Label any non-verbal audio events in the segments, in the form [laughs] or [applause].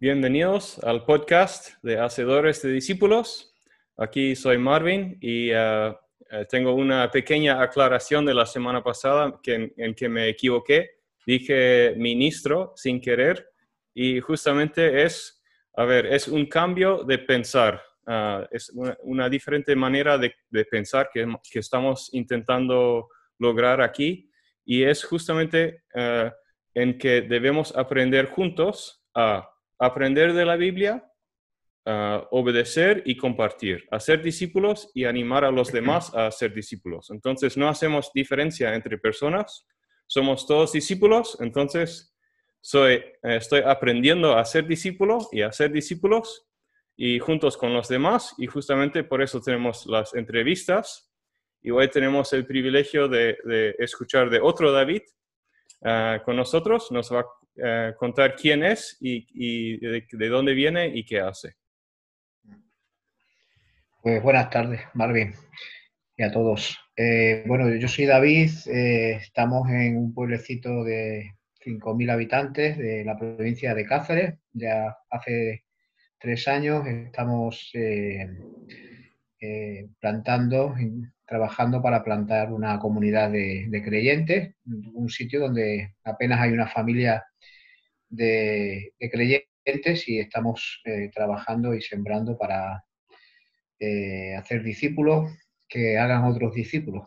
Bienvenidos al podcast de Hacedores de Discípulos. Aquí soy Marvin y uh, uh, tengo una pequeña aclaración de la semana pasada que, en, que me equivoqué. Dije ministro sin querer y justamente es, a ver, es un cambio de pensar. Uh, es una, una, diferente manera de, de pensar que, que, estamos intentando lograr aquí y es justamente en que debemos aprender juntos a aprender de la Biblia, obedecer y compartir, hacer discípulos y animar a los demás a ser discípulos. Entonces no hacemos diferencia entre personas, somos todos discípulos, entonces soy, eh, estoy aprendiendo a ser discípulo y a ser discípulos y juntos con los demás. Y justamente por eso tenemos las entrevistas. Y hoy tenemos el privilegio de, escuchar de otro David uh, con nosotros, nos va a uh, contar quién es y, de, de, dónde viene y qué hace. Pues buenas tardes, Marvin, y a todos. Eh, bueno, yo soy David, eh, estamos en un pueblecito de 5.000 habitantes de la provincia de Cáceres, ya hace tres años estamos eh, plantando, trabajando para plantar una comunidad de, creyentes, un sitio donde apenas hay una familia de, creyentes y estamos eh, trabajando y sembrando para eh, hacer discípulos que hagan otros discípulos.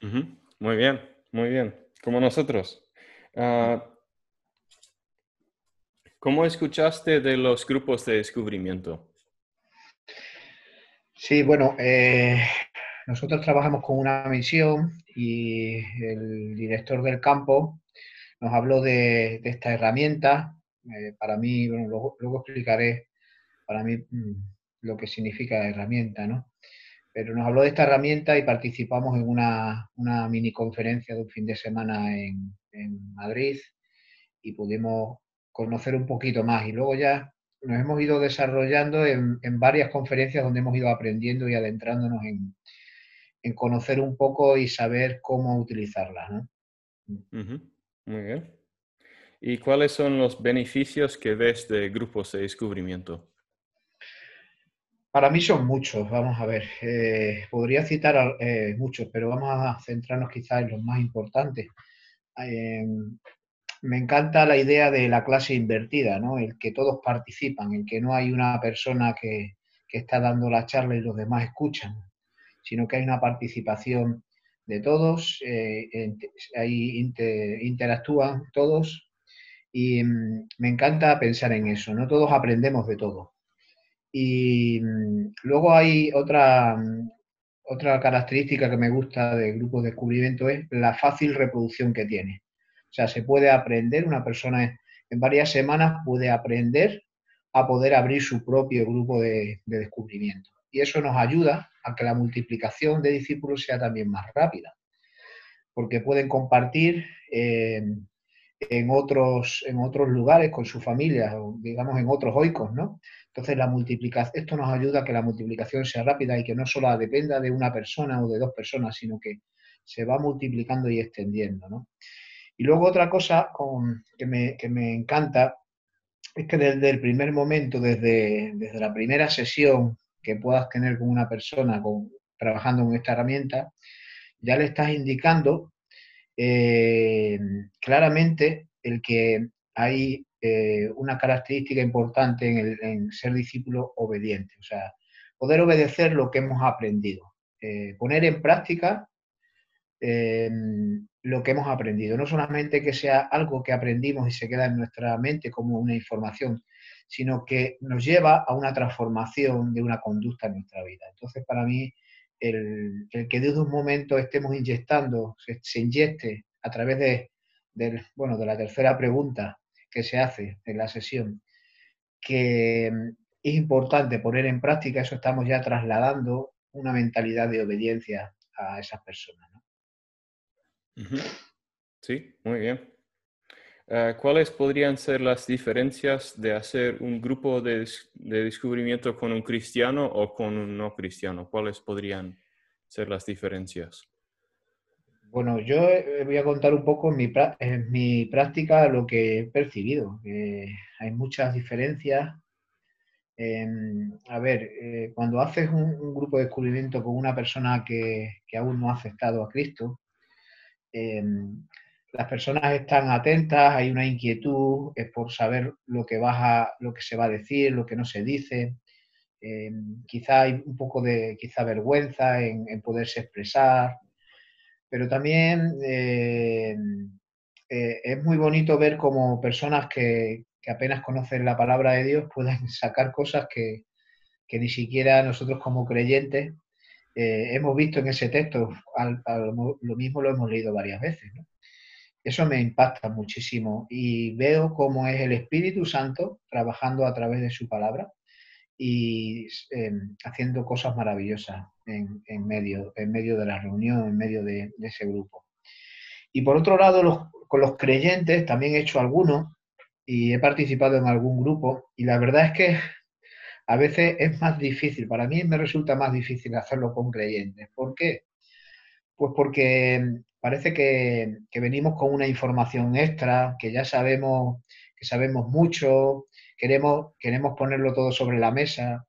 Muy bien, muy bien, como nosotros. Uh, ¿Cómo escuchaste de los grupos de descubrimiento? Sí, bueno, eh, nosotros trabajamos con una misión y el director del campo nos habló de, esta herramienta. Eh, para mí, bueno, luego, explicaré para mí mm, lo que significa herramienta, ¿no? Pero nos habló de esta herramienta y participamos en una, mini conferencia de un fin de semana en Madrid y pudimos conocer un poquito más. Y luego ya nos hemos ido desarrollando en, en, varias conferencias donde hemos ido aprendiendo y adentrándonos en, en conocer un poco y saber cómo utilizarla. ¿no? Uh -huh. Muy bien. ¿Y cuáles son los beneficios que ves de grupos de descubrimiento? Para mí son muchos, vamos a ver. Eh, podría citar eh, muchos, pero vamos a centrarnos quizás en los más importantes. Eh, me encanta la idea de la clase invertida, ¿no? El que todos participan, el que no hay una persona que, está dando la charla y los demás escuchan, sino que hay una participación de todos, eh, ahí inter, interactúan todos y mmm, me encanta pensar en eso, ¿no? Todos aprendemos de todo. Y mmm, luego hay otra, otra característica que me gusta del grupo de descubrimiento es la fácil reproducción que tiene. O sea, se puede aprender, una persona en varias semanas puede aprender a poder abrir su propio grupo de, de, descubrimiento. Y eso nos ayuda a que la multiplicación de discípulos sea también más rápida, porque pueden compartir eh, en, otros, en otros lugares con su familia, o digamos en otros oicos, ¿no? Entonces, la multiplicación, esto nos ayuda a que la multiplicación sea rápida y que no solo dependa de una persona o de dos personas, sino que se va multiplicando y extendiendo, ¿no? Y luego otra cosa que, me, que, me, encanta es que desde el primer momento, desde, desde, la primera sesión que puedas tener con una persona trabajando con esta herramienta, ya le estás indicando eh, claramente el que hay eh, una característica importante en, el, ser discípulo obediente, o sea, poder obedecer lo que hemos aprendido, eh, poner en práctica eh, lo que hemos aprendido. No solamente que sea algo que aprendimos y se queda en nuestra mente como una información, sino que nos lleva a una transformación de una conducta en nuestra vida. Entonces, para mí, el, que desde un momento estemos inyectando, se, inyecte a través de, de, bueno, de la tercera pregunta que se hace en la sesión, que es importante poner en práctica, eso estamos ya trasladando una mentalidad de obediencia a esas personas. Sí, muy bien. Uh, ¿Cuáles podrían ser las diferencias de hacer un grupo de, de, descubrimiento con un cristiano o con un no cristiano? ¿Cuáles podrían ser las diferencias? Bueno, yo eh, voy a contar un poco en mi, práctica lo que he percibido. hay muchas diferencias. a ver, eh, cuando haces un, grupo de descubrimiento con una persona que, aún no ha aceptado a Cristo, em, las personas están atentas, hay una inquietud es por saber lo que, lo que se va a decir, lo que no se dice. Em, quizá hay un poco de quizá vergüenza en, poderse expresar, pero también eh, eh, es muy bonito ver como personas que, apenas conocen la palabra de Dios pueden [laughs] sacar cosas que, ni siquiera nosotros como creyentes eh, hemos visto en ese texto, lo mismo lo hemos leído varias veces. Eso me impacta muchísimo y veo cómo es el Espíritu Santo trabajando a través de su palabra y em, haciendo cosas maravillosas en, medio, de la reunión, en medio de, ese grupo. Y por otro lado, con los creyentes también he hecho algunos y he participado en algún grupo y la verdad es que a veces es más difícil, para mí me resulta más difícil hacerlo con creyentes. ¿Por qué? Pues porque parece que, que venimos con una información extra, que ya sabemos, que sabemos mucho, queremos, queremos ponerlo todo sobre la mesa,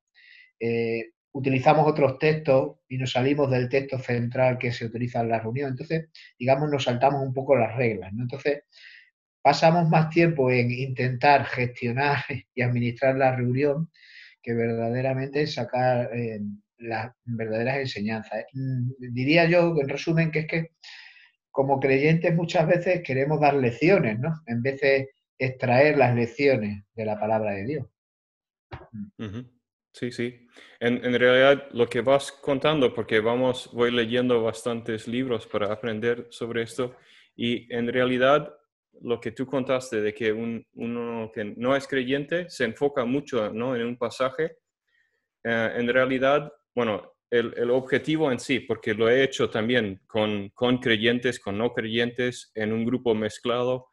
eh, utilizamos otros textos y nos salimos del texto central que se utiliza en la reunión. Entonces, digamos, nos saltamos un poco las reglas. Entonces, pasamos más tiempo en intentar gestionar [laughs] y administrar la reunión que verdaderamente sacar eh, las verdaderas enseñanzas. Mm, diría yo, en resumen, que es que como creyentes muchas veces queremos dar lecciones, ¿no? En vez de extraer las lecciones de la palabra de Dios. Mm. Sí, sí. En, realidad lo que vas contando, porque vamos, voy leyendo bastantes libros para aprender sobre esto, y en realidad lo que tú contaste de que uno que no es creyente se enfoca mucho ¿no? en un pasaje, eh, en realidad, bueno, el, el, objetivo en sí, porque lo he hecho también con, con creyentes, con no creyentes, en un grupo mezclado,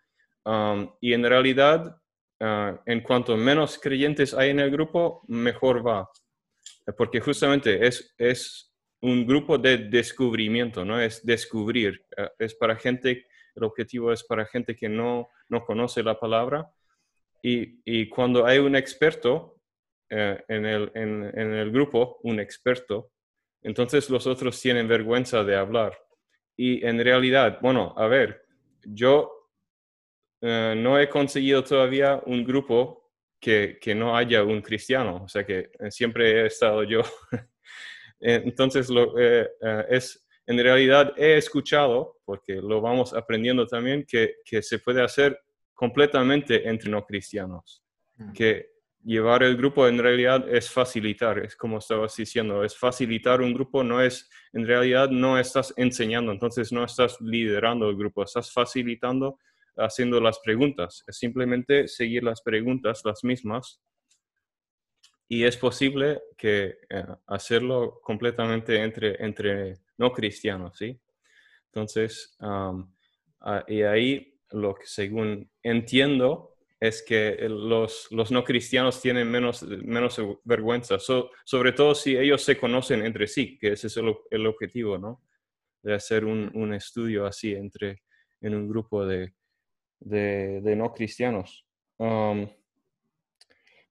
Um, y en realidad, uh, en cuanto menos creyentes hay en el grupo, mejor va. Porque justamente es, es un grupo de descubrimiento, ¿no? Es descubrir. Uh, es para gente, el objetivo es para gente que no, no conoce la palabra. Y, y cuando hay un experto uh, en, el, en, en el grupo, un experto, entonces los otros tienen vergüenza de hablar. Y en realidad, bueno, a ver, yo eh, no he conseguido todavía un grupo que, que, no haya un cristiano, o sea que eh, siempre he estado yo. [laughs] Entonces, lo, eh, es, en realidad he escuchado, porque lo vamos aprendiendo también, que, que se puede hacer completamente entre no cristianos. Mm. Que llevar el grupo en realidad es facilitar, es como estabas diciendo, es facilitar un grupo, no es, en realidad no estás enseñando, entonces no estás liderando el grupo, estás facilitando haciendo las preguntas, es simplemente seguir las preguntas, las mismas, y es posible que eh, hacerlo completamente entre, entre no cristianos, ¿sí? Entonces, ah, y ahí lo que según entiendo es que los, los no cristianos tienen menos, menos vergüenza, sobre todo si ellos se conocen entre sí, que ese es el, el objetivo, ¿no? De hacer un, un, estudio así entre, en un grupo de, de, no cristianos. Um,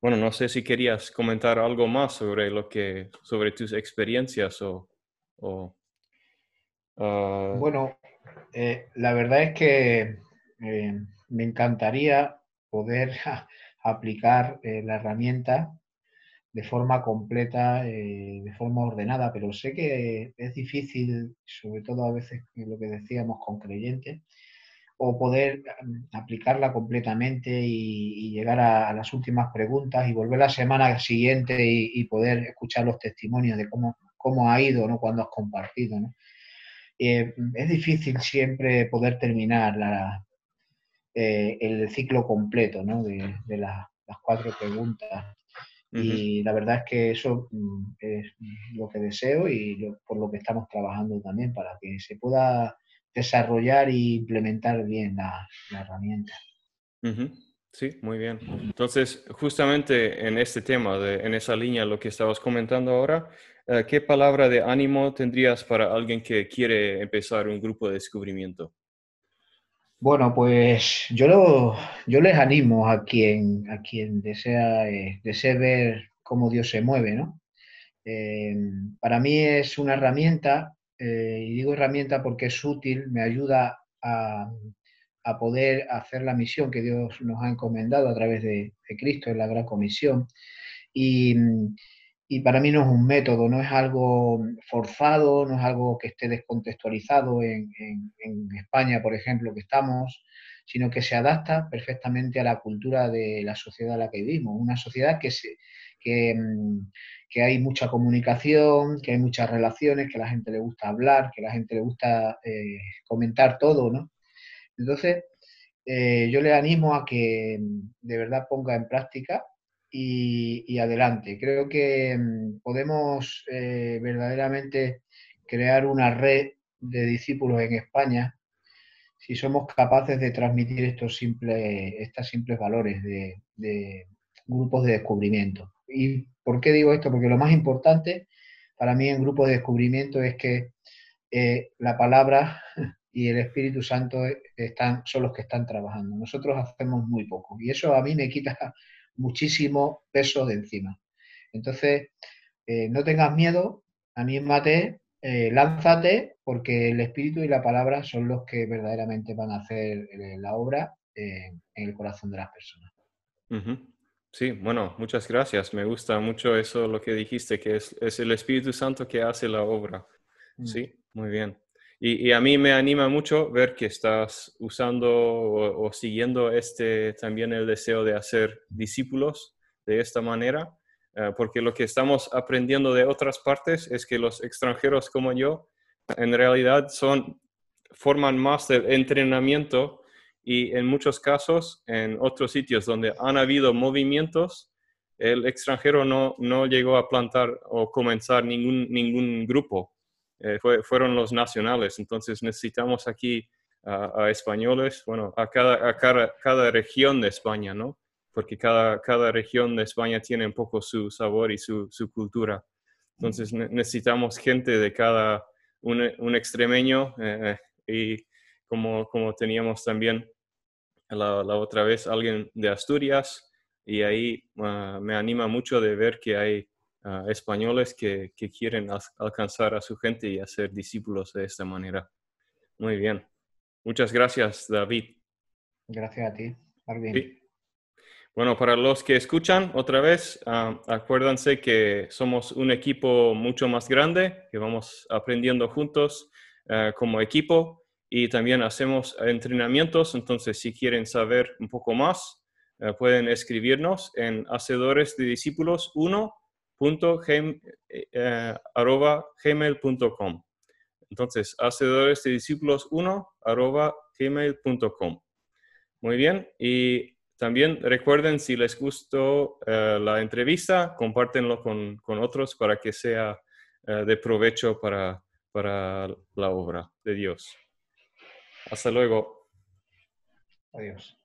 bueno, no sé si querías comentar algo más sobre lo que, sobre tus experiencias o... Uh, bueno, eh, la verdad es que eh, me encantaría poder aplicar eh, la herramienta de forma completa, de forma ordenada, pero sé que es difícil, sobre todo a veces lo que decíamos con creyentes, o poder mm, aplicarla completamente y, llegar a, las últimas preguntas y volver la semana siguiente y, poder escuchar los testimonios de cómo, cómo ha ido, ¿no? Cuando has compartido, eh, es difícil siempre poder terminar la, eh, el ciclo completo, De, las cuatro preguntas. Y la verdad es que eso mm, es lo que deseo y por lo que estamos trabajando también para que se pueda desarrollar e implementar bien la, herramienta. Sí, muy bien. Entonces, justamente en este tema, de, en esa línea, lo que estabas comentando ahora, eh, ¿qué palabra de ánimo tendrías para alguien que quiere empezar un grupo de descubrimiento? Bueno, pues yo, yo les animo a quien, a quien desea, eh, ver cómo Dios se mueve, ¿no? Eh, para mí es una herramienta, y digo herramienta porque es útil, me ayuda a, a poder hacer la misión que Dios nos ha encomendado a través de, Cristo en la Gran Comisión. Y, para mí no es un método, no es algo forzado, no es algo que esté descontextualizado en, España, por ejemplo, que estamos, sino que se adapta perfectamente a la cultura de la sociedad en la que vivimos. Una sociedad que, se, que, hay mucha comunicación, que hay muchas relaciones, que a la gente le gusta hablar, que a la gente le gusta eh, comentar todo, ¿no? Entonces, eh, yo le animo a que mm, de verdad ponga en práctica y, adelante. Creo que mm, podemos eh, verdaderamente crear una red de discípulos en España si somos capaces de transmitir estos simples, estos simples valores de, grupos de descubrimiento. ¿Y por qué digo esto? Porque lo más importante para mí en grupos de descubrimiento es que eh, la palabra [laughs] y el Espíritu Santo están, son los que están trabajando. Nosotros hacemos muy poco y eso a mí me quita [laughs] muchísimo peso de encima. Entonces, eh, no tengas miedo, anímate, eh, lánzate, porque el Espíritu y la palabra son los que verdaderamente van a hacer eh, la obra en el corazón de las personas. Sí, bueno, muchas gracias. Me gusta mucho eso, lo que dijiste, que es, el Espíritu Santo que hace la obra. Mm. Sí, muy bien. Y, a mí me anima mucho ver que estás usando o, siguiendo este también el deseo de hacer discípulos de esta manera, eh, porque lo que estamos aprendiendo de otras partes es que los extranjeros como yo en realidad son forman más del entrenamiento y en muchos casos en otros sitios donde han habido movimientos el extranjero no, no llegó a plantar o comenzar ningún, ningún grupo eh, fueron los nacionales. Entonces necesitamos aquí a, españoles, bueno, a, cada, a cada, región de España, ¿no? Porque cada, cada región de España tiene un poco su sabor y su, su cultura. Entonces necesitamos gente de cada, un, un extremeño eh, y como, como teníamos también la, la, otra vez alguien de Asturias y ahí ah, me anima mucho de ver que hay españoles que, quieren alcanzar a su gente y hacer discípulos de esta manera. Muy bien. Muchas gracias, David. Gracias a ti, Bueno, para los que escuchan otra vez, ah, acuérdense que somos un equipo mucho más grande, que vamos aprendiendo juntos como equipo y también hacemos entrenamientos. Entonces, si quieren saber un poco más, ah, pueden escribirnos en Hacedores de Discípulos 1 eh, gmail.com. Entonces, hacedores de discípulos 1 arroba gmail.com. Muy bien. Y también recuerden, si les gustó eh, la entrevista, compártenlo con, con, otros para que sea eh, de provecho para, para la obra de Dios. Hasta luego. Adiós.